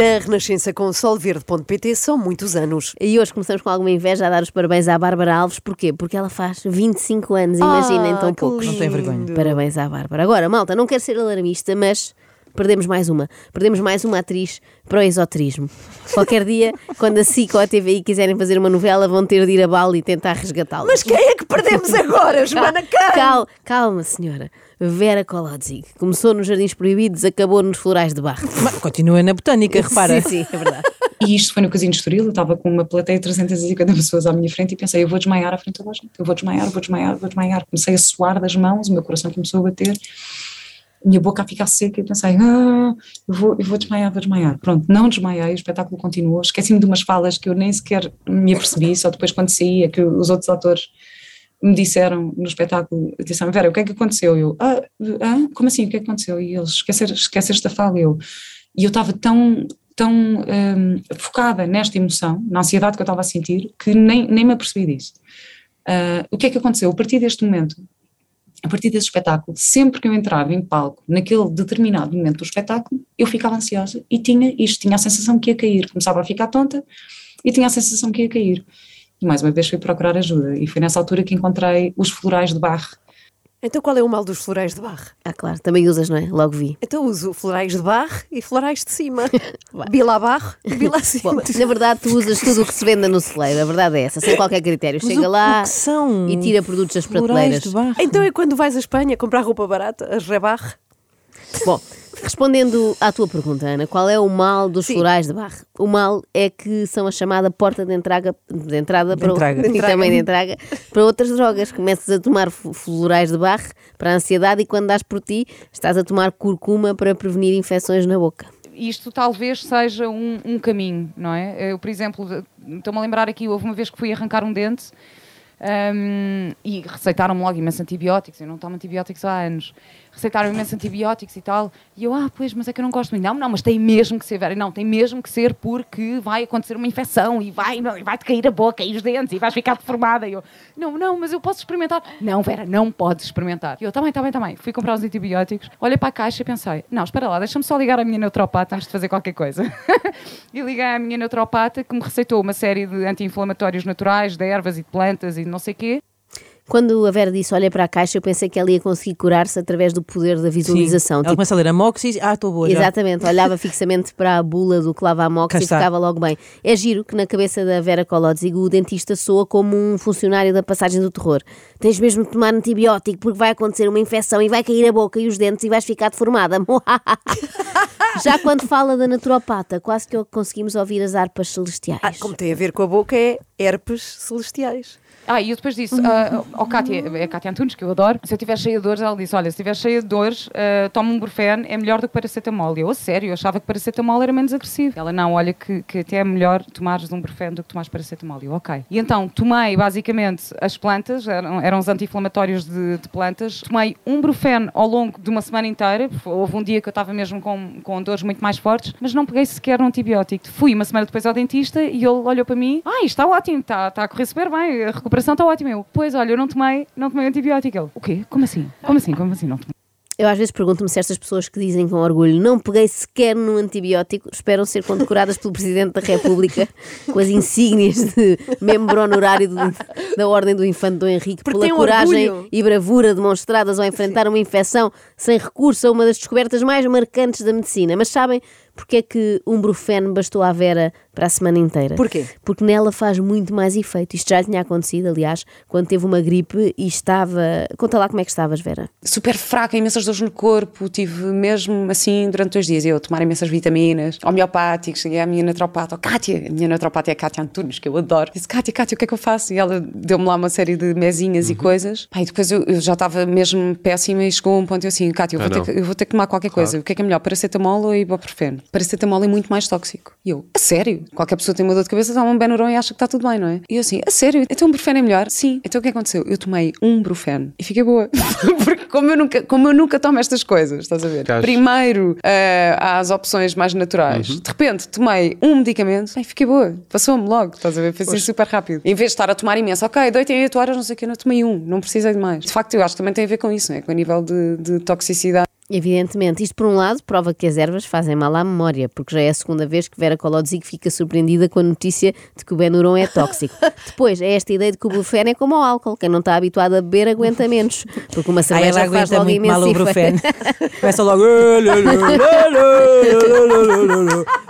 Na Renascença com solverde.pt são muitos anos. E hoje começamos com alguma inveja a dar os parabéns à Bárbara Alves. Porquê? Porque ela faz 25 anos, imaginem, tão que poucos. Não tem vergonha. Parabéns à Bárbara. Agora, malta, não quero ser alarmista, mas perdemos mais uma. Perdemos mais uma atriz para o esoterismo. Qualquer dia, quando a SIC ou a TVI quiserem fazer uma novela, vão ter de ir a Bali e tentar resgatá-la. Mas quem é que perdemos agora, Joana Cã? Calma, calma, senhora. Vera Kolodzig. Começou nos Jardins Proibidos, acabou nos Florais de Barro. Mas continua na botânica, repara. Sim, sim, é verdade. E isto foi no Casino de Estoril, eu estava com uma plateia de 350 pessoas à minha frente e pensei, eu vou desmaiar à frente de toda a gente, eu vou desmaiar, vou desmaiar, vou desmaiar. Comecei a suar das mãos, o meu coração começou a bater, minha boca a ficar seca e pensei, ah, eu vou, eu vou desmaiar, vou desmaiar. Pronto, não desmaiei, o espetáculo continuou, esqueci-me de umas falas que eu nem sequer me apercebi, só depois quando saía, que os outros atores me disseram no espetáculo, disseram, Vera, o que é que aconteceu? Eu, ah, ah, como assim, o que é que aconteceu? E eles, esquecer, esqueceste fala, eu, e eu estava tão, tão hum, focada nesta emoção, na ansiedade que eu estava a sentir, que nem, nem me apercebi disso. Ah, o que é que aconteceu? A partir deste momento, a partir desse espetáculo, sempre que eu entrava em palco, naquele determinado momento do espetáculo, eu ficava ansiosa e tinha isto, tinha a sensação que ia cair, começava a ficar tonta e tinha a sensação que ia cair. E mais uma vez fui procurar ajuda e foi nessa altura que encontrei os florais de barro. Então qual é o mal dos florais de barro? Ah, claro, também usas, não é? Logo vi. Então uso florais de barro e florais de cima. bila barro e bila acima. Bom, na verdade, tu usas tudo o que se venda no celeiro, a verdade é essa, sem qualquer critério. Mas Chega o- lá o que são e tira produtos das prateleiras. Então é quando vais à Espanha comprar roupa barata, as rebarre? Bom, respondendo à tua pergunta, Ana, qual é o mal dos Sim. florais de barro? O mal é que são a chamada porta de entrada, de entrada para o- entrada. e também de entrada para outras drogas. Começas a tomar florais de barro para a ansiedade e quando dás por ti, estás a tomar curcuma para prevenir infecções na boca. isto talvez seja um, um caminho, não é? Eu, por exemplo, de- estou-me a lembrar aqui, houve uma vez que fui arrancar um dente hum, e receitaram-me logo imensos antibióticos, eu não tomo antibióticos há anos. Receitaram imensos antibióticos e tal, e eu, ah, pois, mas é que eu não gosto muito. Não, não, mas tem mesmo que ser, Vera, não, tem mesmo que ser porque vai acontecer uma infecção e vai, vai-te cair a boca e os dentes e vais ficar deformada. E eu, não, não, mas eu posso experimentar. Não, Vera, não podes experimentar. E eu, tá bem, tá bem, tá. Fui comprar os antibióticos, olhei para a caixa e pensei, não, espera lá, deixa-me só ligar à minha neuropata antes de fazer qualquer coisa. e liguei à minha neuropata que me receitou uma série de anti-inflamatórios naturais, de ervas e de plantas e não sei o quê. Quando a Vera disse olha para a caixa, eu pensei que ela ia conseguir curar-se através do poder da visualização. Ela Tipo, começa a ler Amoxis, ah, estou boa já. Exatamente, olhava fixamente para a bula do Clavamox Cá e está. ficava logo bem. É giro que na cabeça da Vera Kolodzig o dentista soa como um funcionário da passagem do terror. Tens mesmo de tomar antibiótico porque vai acontecer uma infecção e vai cair a boca e os dentes e vais ficar deformada. Já quando fala da naturopata, quase que conseguimos ouvir as harpas celestiais. Ah, como tem a ver com a boca, é herpes celestiais. Ah, e eu depois disse ah, ao Cátia, é a Cátia Antunes, que eu adoro, se eu estiver cheia de dores, ela disse: Olha, se estiver cheia de dores, ah, toma um Brufen, é melhor do que paracetamol. E eu, a sério, eu achava que paracetamol era menos agressivo. Ela, não, olha, que, que até é melhor tomares um Brufen do que tomares paracetamol. E eu, ok. E então tomei basicamente as plantas, eram, eram os anti-inflamatórios de, de plantas, tomei um Brufen ao longo de uma semana inteira, houve um dia que eu estava mesmo com, com dores muito mais fortes, mas não peguei sequer um antibiótico. Fui uma semana depois ao dentista e ele olhou para mim: Ah, isto está ótimo, está, está a correr super bem, a recuperação está ótima. Eu, pois, olha, eu não tomei, não tomei antibiótico. Ele, o quê? Como assim? Como assim? Como assim? Não tomei? Eu às vezes pergunto-me se estas pessoas que dizem com orgulho não peguei sequer num antibiótico esperam ser condecoradas pelo Presidente da República com as insígnias de membro honorário do- da Ordem do Infante Dom Henrique Porque pela coragem orgulho. e bravura demonstradas ao enfrentar uma infecção sem recurso a uma das descobertas mais marcantes da medicina. Mas sabem porque é que um Brufen bastou à Vera para a semana inteira? Porquê? Porque nela faz muito mais efeito. Isto já lhe tinha acontecido, aliás, quando teve uma gripe e estava... Conta lá como é que estavas, Vera. super fraca, imensas dores no corpo, tive mesmo assim durante dois dias, eu a tomar imensas vitaminas, homeopáticos, cheguei à minha naturopata, oh, Kátia, a minha naturopata é a Kátia Antunes, que eu adoro, disse, Kátia, Kátia, o que é que eu faço? E ela deu-me lá uma série de mesinhas e coisas, e depois eu, eu já estava mesmo péssima e chegou a um ponto eu assim, Kátia, eu vou, Ah, ter não. que, eu vou ter que tomar qualquer coisa, o que é que é melhor, paracetamol ou ibuprofeno? Paracetamol é muito mais tóxico. E eu, a sério? Qualquer pessoa tem uma dor de cabeça, toma um Benuron e acha que está tudo bem, não é? E eu assim, a sério? Então um Brufen é melhor? Sim. Então o que aconteceu? Eu tomei um Brufen e fiquei boa. Porque como eu nunca, como eu nunca tomo estas coisas, estás a ver? Primeiro ah, há as opções mais naturais. De repente tomei um medicamento e fiquei boa. Passou-me logo, estás a ver? Foi assim super rápido. Em vez de estar a tomar imenso, ok, doito em 8 horas, não sei o que, eu não tomei um, não precisei de mais. De facto, eu acho que também tem a ver com isso, não é? Com o nível de, de toxicidade. Evidentemente, isto por um lado prova que as ervas fazem mal à memória, porque já é a segunda vez que Vera Colodzic fica surpreendida com a notícia de que o Benuron é tóxico. Depois, é esta ideia de que o Brufen é como o álcool, quem não está habituado a beber aguenta menos, porque uma Aí cerveja ela faz logo muito mal o imenso Brufen. efeito. Começa logo.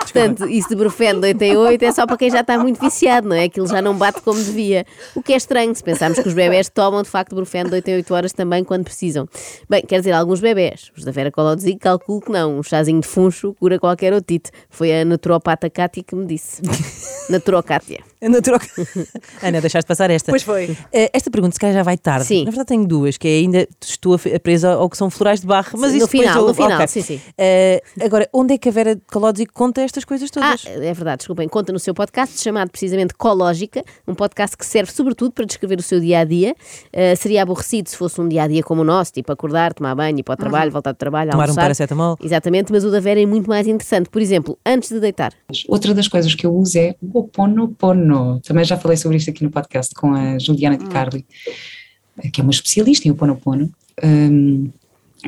Portanto, isso de Brufen de 8 em 8 é só para quem já está muito viciado, não é? Aquilo já não bate como devia. O que é estranho, se pensarmos que os bebés tomam de facto Brufen de 8 em 8 horas também quando precisam. Bem, quer dizer, alguns bebés, os da Vera Colodzic, calculo que não. Um chazinho de funcho cura qualquer otite. Foi a naturopata Cátia que me disse. Anda, troca. Ana, deixaste passar esta. Pois foi. Eh, Esta pergunta, se calhar já vai tarde. Sim. Na verdade, tenho duas, que é ainda estou presa ao que são florais de barra. Mas Sim, isso no final, depois no final, ok. sim, sim. Eh, agora, onde é que a Vera Colodzic conta estas coisas Ah, todas? é verdade, desculpem. Conta no seu podcast chamado precisamente Cológica, um podcast que serve sobretudo para descrever o seu dia a dia. Uh, seria aborrecido se fosse um dia a dia como o nosso, tipo acordar, tomar banho, ir para o trabalho, voltar do trabalho, Tomar um almoçar. paracetamol. Exatamente, mas o da Vera é muito mais interessante. Por exemplo, antes de deitar. Outra das coisas que eu uso é o Também já falei sobre isto aqui no podcast com a Juliana de Carli, que é uma especialista em Oponopono, um,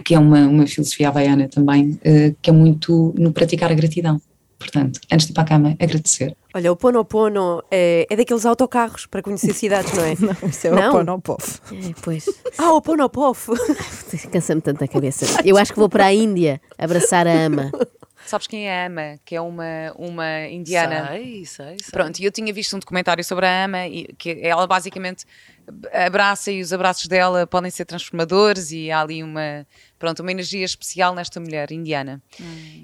que é uma, uma filosofia havaiana também, uh, que é muito no praticar a gratidão. Portanto, antes de ir para a cama, agradecer. Olha, o Ponopono é, é daqueles autocarros para conhecer cidades, não é? Não, isso é Não. o Ponopov. É, pois, Ah, o Ponopof. cansa-me tanto a cabeça. Eu acho que vou para a Índia abraçar a ama. Sabes quem é a Ama? Que é uma, uma indiana. Sei, sei, sei. Pronto, e eu tinha visto um documentário sobre a Ama e que ela basicamente abraça e os abraços dela podem ser transformadores e há ali uma, pronto, uma energia especial nesta mulher indiana.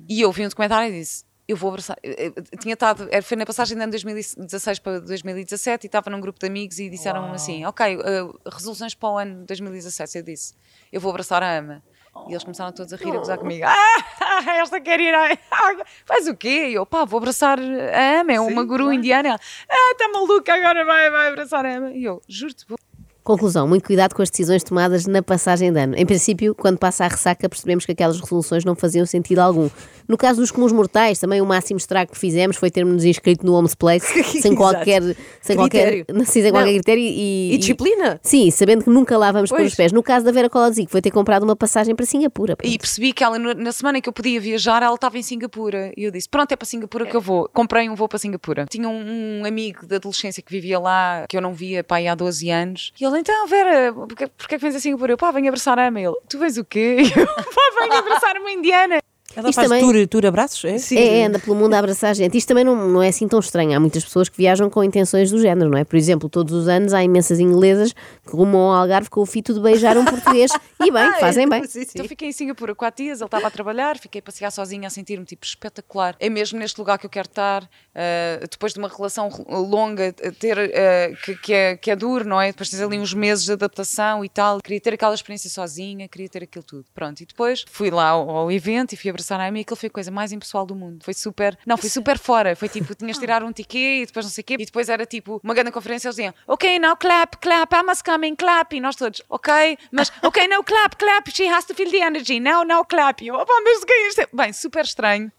E eu vi um documentário e disse, eu vou abraçar. Eu- eu tinha estado, era- foi na passagem de ano 2016 para 2017 e estava num grupo de amigos e disseram assim, ok, uh, resoluções para o ano 2017. Eu disse, eu vou abraçar a Ama. E eles começaram todos a rir, a gozar comigo. Ah, esta quer ir à água. Faz o quê? E eu, pá, vou abraçar a Ama, é uma guru indiana. Ela, ah, está maluca, agora vai, vai abraçar a Ama. E eu, juro-te, vou. Conclusão, muito cuidado com as decisões tomadas na passagem de ano. Em princípio, quando passa a ressaca, percebemos que aquelas resoluções não faziam sentido algum. No caso dos comuns mortais, também o máximo estrago que fizemos foi termos-nos inscrito no Homes Place sem qualquer, sem qualquer, sim, sem qualquer critério e, E disciplina. Sim, sabendo que nunca lá vamos pôr os pés. No caso da Vera Colazic, foi ter comprado uma passagem para Singapura. E percebi que ela, na semana em que eu podia viajar, ela estava em Singapura. E eu disse: Pronto, é para Singapura que eu vou. Comprei um voo para Singapura. Tinha um, um amigo da adolescência que vivia lá, que eu não via pá, aí há 12 anos. E ele: Então, Vera, porquê, porquê é que vens a Singapura? Eu, pá, venho abraçar a Ama. Ele: Tu vens o quê? Eu, pá, venho abraçar uma indiana. Ela Isto faz também- tour, tour abraços? É? Sim. É, é, anda pelo mundo a abraçar gente. Isto também não, não é assim tão estranho. Há muitas pessoas que viajam com intenções do género, não é? Por exemplo, todos os anos há imensas inglesas que rumam ao Algarve com o fito de beijar um português. E bem, fazem bem. Sim, sim. Então fiquei em Singapura quatro dias, ele estava a trabalhar, fiquei a passear sozinha a sentir-me tipo espetacular. É mesmo neste lugar que eu quero estar, uh, depois de uma relação longa, uh, ter, uh, que, que é, que é duro, não é? Depois tens ali uns meses de adaptação e tal. Queria ter aquela experiência sozinha, queria ter aquilo tudo. Pronto, e depois fui lá ao, ao evento e fui abraçar Amy e aquilo foi a coisa mais impessoal do mundo. Foi super, não, foi super fora. Foi tipo, tinhas de tirar um ticket e depois não sei o quê. E depois era tipo uma grande conferência, eles diziam, ok, now clap, clap, I must come in, clap. E nós todos, ok, mas, ok, now clap, clap, she has to feel the energy, now, now clap. E eu, opa, mas o que é isto? Bem, super estranho.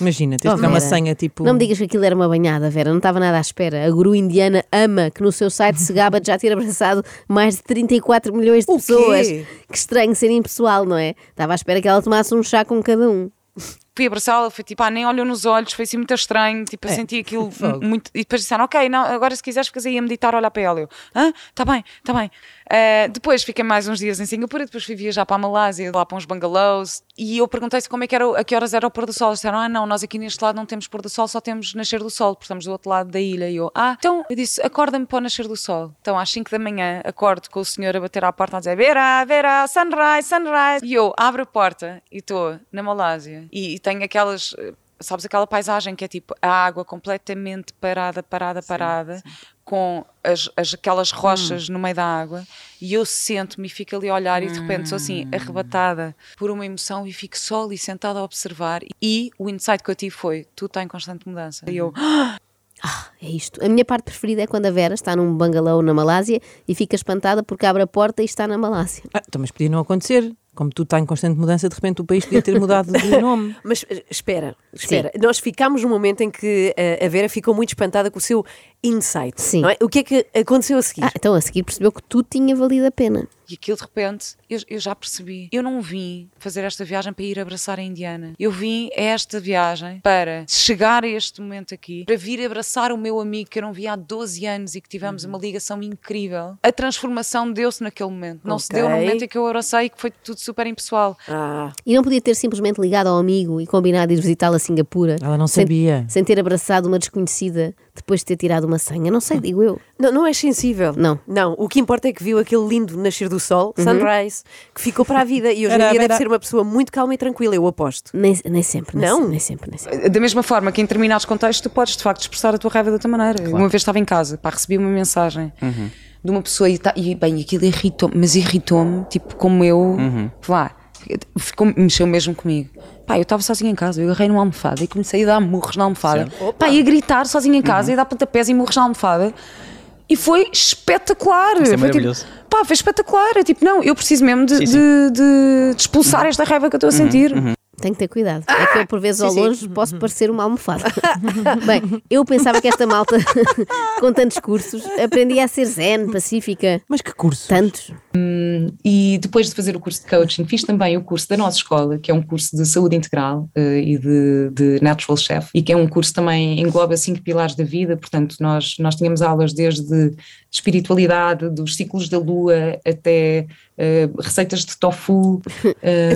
Imagina, tens Oh, de dar uma senha tipo. Não me digas que aquilo era uma banhada, Vera, não estava nada à espera. A guru indiana ama que no seu site se gaba de já ter abraçado mais de 34 milhões de pessoas. Que estranho ser impessoal, não é? Estava à espera que ela tomasse um chá com cada um. Fui abraçá-la, foi tipo, ah, nem olhou nos olhos, foi assim muito estranho, tipo, eu É, senti aquilo muito. E depois disseram, ok, não, agora se quiseres ficas aí a meditar, olhar para ela. Eu, ah, tá bem, tá bem. Eh, depois fiquei mais uns dias em Singapura, depois fui viajar para a Malásia, lá para uns bungalows, e eu perguntei-se como é que era, a que horas era o pôr do sol. Eles disseram, ah, não, nós aqui neste lado não temos pôr do sol, só temos nascer do sol, porque estamos do outro lado da ilha. E eu, ah, então, eu disse, acorda-me para o nascer do sol. Então, às 5 da manhã, acordo com o senhor a bater à porta a dizer, Vera, Vera, sunrise, sunrise. E eu abro a porta e estou na Malásia e, e tenho aquelas. eh, Sabes aquela paisagem que é tipo a água completamente parada, parada, parada, com as, as- aquelas rochas no meio da água, e eu sento-me e fico ali a olhar, e de repente sou assim, arrebatada por uma emoção, e fico só ali sentada a observar. E o insight que eu tive foi: tudo está em constante mudança. E eu, É isto. A minha parte preferida é quando a Vera está num bangalô na Malásia e fica espantada porque abre a porta e está na Malásia. Ah, então, mas podia não acontecer. Como tudo está em constante mudança, de repente o país podia ter mudado de nome. Mas eh, espera, espera. Nós ficámos num momento em que eh, a Vera ficou muito espantada com o seu insight. Sim. não é? O que é que aconteceu a seguir? Ah, então a seguir percebeu que tudo tinha valido a pena. E aquilo de repente, eu, eu já percebi. Eu não vim fazer esta viagem para ir abraçar a Indiana. Eu vim a esta viagem para chegar a este momento aqui, para vir abraçar o meu amigo que eu não via há 12 anos e que tivemos uma ligação incrível. A transformação deu-se naquele momento. Não se deu no momento em que eu abracei e que foi tudo super impessoal. Ah, E não podia ter simplesmente ligado ao amigo e combinado ir visitá-la a Singapura. Ela não sem- sabia. Sem ter abraçado uma desconhecida depois de ter tirado uma senha. Não sei, digo eu. não, não és sensível. Não. Não, o que importa é que viu aquele lindo nascer do sol, sunrise, que ficou para a vida e hoje em Era- dia deve ser uma pessoa muito calma e tranquila, eu aposto. Nem, nem sempre. Nem Não? se- Nem sempre, nem sempre. Da mesma forma que em determinados contextos tu podes de facto expressar a tua raiva de outra maneira. Uma vez estava em casa, pá, recebi uma mensagem de uma pessoa e, tá- e bem, aquilo irritou-me, mas irritou-me, tipo, como eu, vá, ficou, mexeu mesmo comigo. Pá, eu estava sozinha em casa, eu agarrei numa almofada e comecei a dar murros na almofada. Pá, e a gritar sozinha em casa e a dar pontapés e murros na almofada. E foi espetacular. Isso é Foi maravilhoso. Tipo, pá, foi espetacular. É tipo, não, eu preciso mesmo de, Sim, sim. de- de- de expulsar esta raiva que eu estou a sentir. Tenho que ter cuidado. É que eu, por vezes, ao sim. longe, posso parecer uma almofada. Bem, eu pensava que esta malta, com tantos cursos, aprendia a ser zen, pacífica. Mas que curso? Tantos. E depois de fazer o curso de coaching, fiz também o curso da nossa escola, que é um curso de saúde integral eh, e de, de Natural Chef, e que é um curso que também engloba cinco pilares da vida. Portanto, nós, nós tínhamos aulas desde espiritualidade, dos ciclos da lua, até eh, receitas de tofu, eh,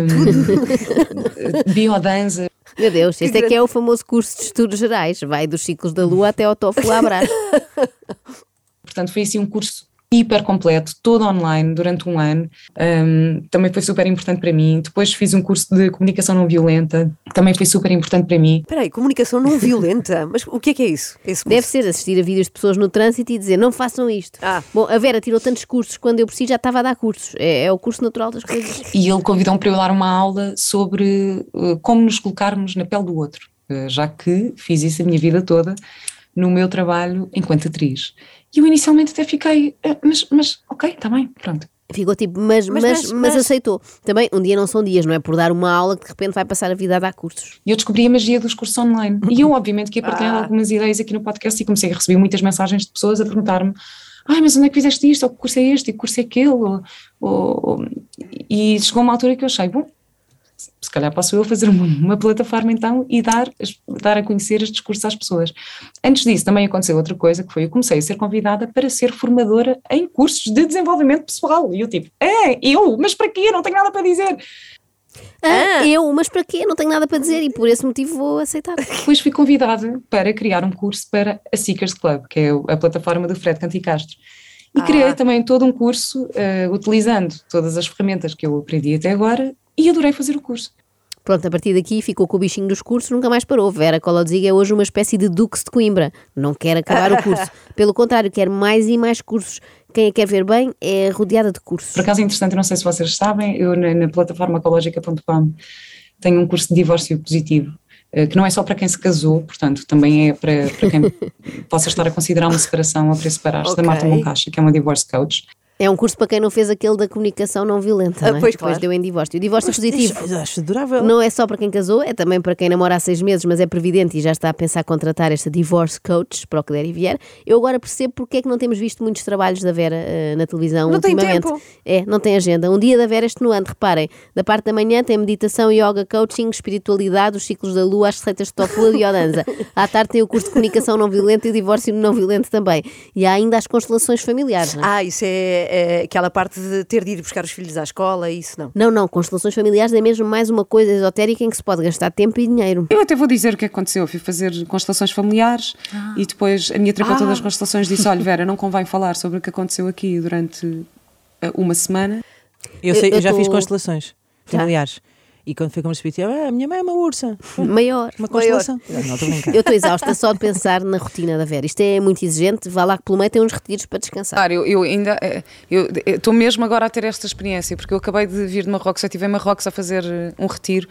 biodança. Meu Deus, este é que é o famoso curso de estudos gerais. Vai dos ciclos da lua até ao tofu à brás. Portanto, foi assim um curso hiper completo, todo online, durante um ano. Um, também foi super importante para mim. Depois fiz um curso de comunicação não violenta, também foi super importante para mim. Espera aí, comunicação não violenta. Mas o que é que é isso? Esse Deve ser assistir a vídeos de pessoas no trânsito e dizer não façam isto. Ah. Bom, a Vera tirou tantos cursos, quando eu preciso já estava a dar cursos. É, é o curso natural das coisas. E ele convidou-me para eu dar uma aula sobre uh, como nos colocarmos na pele do outro, uh, já que fiz isso a minha vida toda no meu trabalho enquanto atriz. E eu inicialmente até fiquei, "Ah, mas, mas ok, está bem, pronto. Ficou tipo, mas, mas, Mas- mas, mas- aceitou. Também, um dia não são dias, não é? Por dar uma aula que de repente vai passar a vida a dar cursos. E eu descobri a magia dos cursos online. E eu, obviamente, que ia partilhar algumas ideias aqui no podcast e comecei a receber muitas mensagens de pessoas a perguntar-me: ai, mas onde é que fizeste isto? Ou que curso é este? E que curso é aquele? Ou- ou- E chegou uma altura que eu achei: bom, se calhar posso eu fazer uma, uma plataforma então e dar, dar a conhecer estes cursos às pessoas. Antes disso, também aconteceu outra coisa que foi: eu comecei a ser convidada para ser formadora em cursos de desenvolvimento pessoal. E eu, tipo, é, eu, mas para quê? Não tenho nada para dizer. Ah, eu, mas para quê? Não tenho nada para dizer e por esse motivo vou aceitar. Depois fui convidada para criar um curso para a Seekers Club, que é a plataforma do Fred Canticastro. E criei também todo um curso eh, utilizando todas as ferramentas que eu aprendi até agora e adorei fazer o curso. Pronto, a partir daqui ficou com o bichinho dos cursos, nunca mais parou. Vera Colodziga é hoje uma espécie de Dux de Coimbra. Não quer acabar o curso. Pelo contrário, quer mais e mais cursos. Quem a quer ver bem é rodeada de cursos. Por acaso é interessante, não sei se vocês sabem, eu na, na plataforma ecológica.com tenho um curso de divórcio positivo, eh, que não é só para quem se casou, portanto, também é para, para quem possa estar a considerar uma separação ou para separar-se, da Ok. Marta Moncacha, que é uma divorce coach. É um curso para quem não fez aquele da comunicação não violenta, Ah, não é? pois, Depois claro. deu em divórcio. O divórcio positivo Isso, acho adorável. não é só para quem casou, é também para quem namora há seis meses, mas é previdente e já está a pensar contratar esta divorce coach para o que der e vier. Eu agora percebo porque é que não temos visto muitos trabalhos da Vera eh, na televisão Não tem ultimamente. tempo. É, não tem agenda. Um dia da Vera este no ano, reparem. Da parte da manhã tem meditação, yoga, coaching, espiritualidade, os ciclos da lua, as receitas de tofu e biodanza. À tarde tem o curso de comunicação não violenta e o divórcio não violento também. E há ainda as constelações familiares, não é? Ah, isso é, é aquela parte de ter de ir buscar os filhos à escola, isso não. Não, não, constelações familiares é mesmo mais uma coisa esotérica em que se pode gastar tempo e dinheiro. Eu até vou dizer o que aconteceu. Eu fui fazer constelações familiares e depois a minha terapeuta das constelações disse: Olha, Vera, não convém falar sobre o que aconteceu aqui durante eh, uma semana. Eu, sei, Eu- eu, já eu fiz tô- constelações familiares. E quando foi se disse, ah, a minha mãe é uma ursa. Maior. Uma constelação. Não, estou brincar. Eu estou exausta só de pensar na rotina da Vera. Isto é muito exigente. Vá lá que pelo meio tem uns retiros para descansar. Claro, eu, eu ainda eh, eu eu estou mesmo agora a ter esta experiência, porque eu acabei de vir de Marrocos, eu estive em Marrocos a fazer eh, um retiro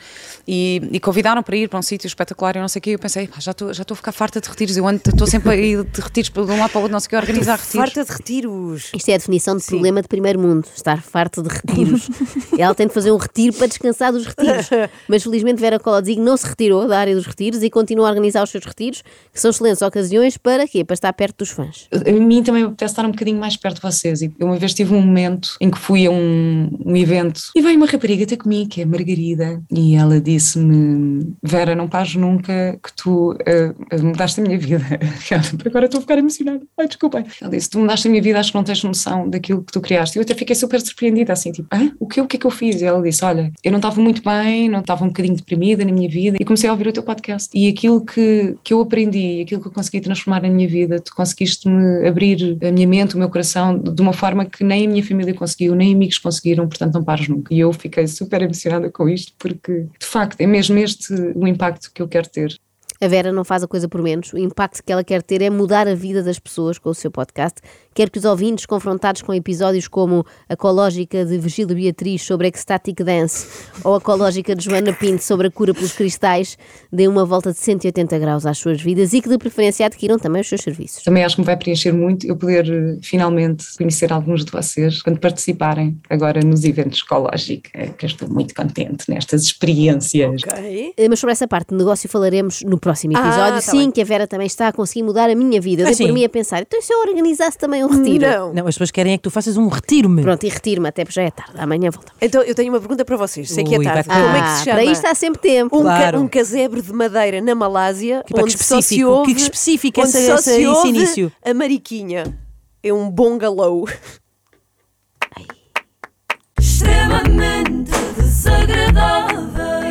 e, e convidaram para ir para um sítio espetacular e não sei o quê. Eu pensei, "Pá, já estou já estou a ficar farta de retiros, eu ando- estou sempre a ir de retiros de um lado para o outro, não sei o que, a organizar retiros. Farta de retiros. Isto é a definição de problema de primeiro mundo. Estar farto de retiros. Ela tem de fazer um retiro para descansar dos retiros. Retiros. Mas felizmente Vera Colodzi não se retirou da área dos retiros e continua a organizar os seus retiros, que são excelentes ocasiões para quê? Para estar perto dos fãs. A mim também me apetece estar um bocadinho mais perto de vocês. E eu uma vez tive um momento em que fui a um, um evento e veio uma rapariga ter comigo, que é a Margarida, e ela disse-me: Vera, não pares nunca que tu uh, mudaste a minha vida. Agora estou a ficar emocionada. Ai, desculpem. Ela disse: Tu mudaste a minha vida, acho que não tens noção daquilo que tu criaste. E eu até fiquei super surpreendida, assim, tipo, ah, o que, o que é que eu fiz? E ela disse: Olha, eu não estava muito bem, não estava um bocadinho deprimida na minha vida, e comecei a ouvir o teu podcast. E aquilo que, que eu aprendi, aquilo que eu consegui transformar na minha vida, tu conseguiste-me abrir a minha mente, o meu coração, de uma forma que nem a minha família conseguiu, nem amigos conseguiram, portanto não pares nunca. E eu fiquei super emocionada com isto, porque de facto é mesmo este o impacto que eu quero ter. A Vera não faz a coisa por menos. O impacto que ela quer ter é mudar a vida das pessoas com o seu podcast. Quer que os ouvintes, confrontados com episódios como a cológica de Virgílio Beatriz sobre ecstatic dance ou a cológica de Joana Pinto sobre a cura pelos cristais, deem uma volta de 180 graus às suas vidas e que de preferência adquiram também os seus serviços. Também acho que me vai preencher muito eu poder eh, finalmente conhecer alguns de vocês quando participarem agora nos eventos ecológicos, é que eu estou muito contente nestas experiências. Ok. Eh, Mas sobre essa parte de negócio falaremos no próximo Ah, episódio. tá Sim, bem. que a Vera também está a conseguir mudar a minha vida. Eu Ah, dei por mim a pensar, então se eu organizasse também um retiro? Não. Não, as pessoas querem é que tu faças um retiro-me. Pronto, e retiro-me até porque já é tarde. Amanhã voltamos. Então eu tenho uma pergunta para vocês. Sei que é Ui, tarde. vai- Como é que Ah, se chama? Para isto há sempre tempo. um, ca- Claro. um casebre de madeira na Malásia, Que- pá, que onde só se específico, ouve, que específico onde essa- só essa- se esse início. a mariquinha. É um bungalow. extremamente desagradável.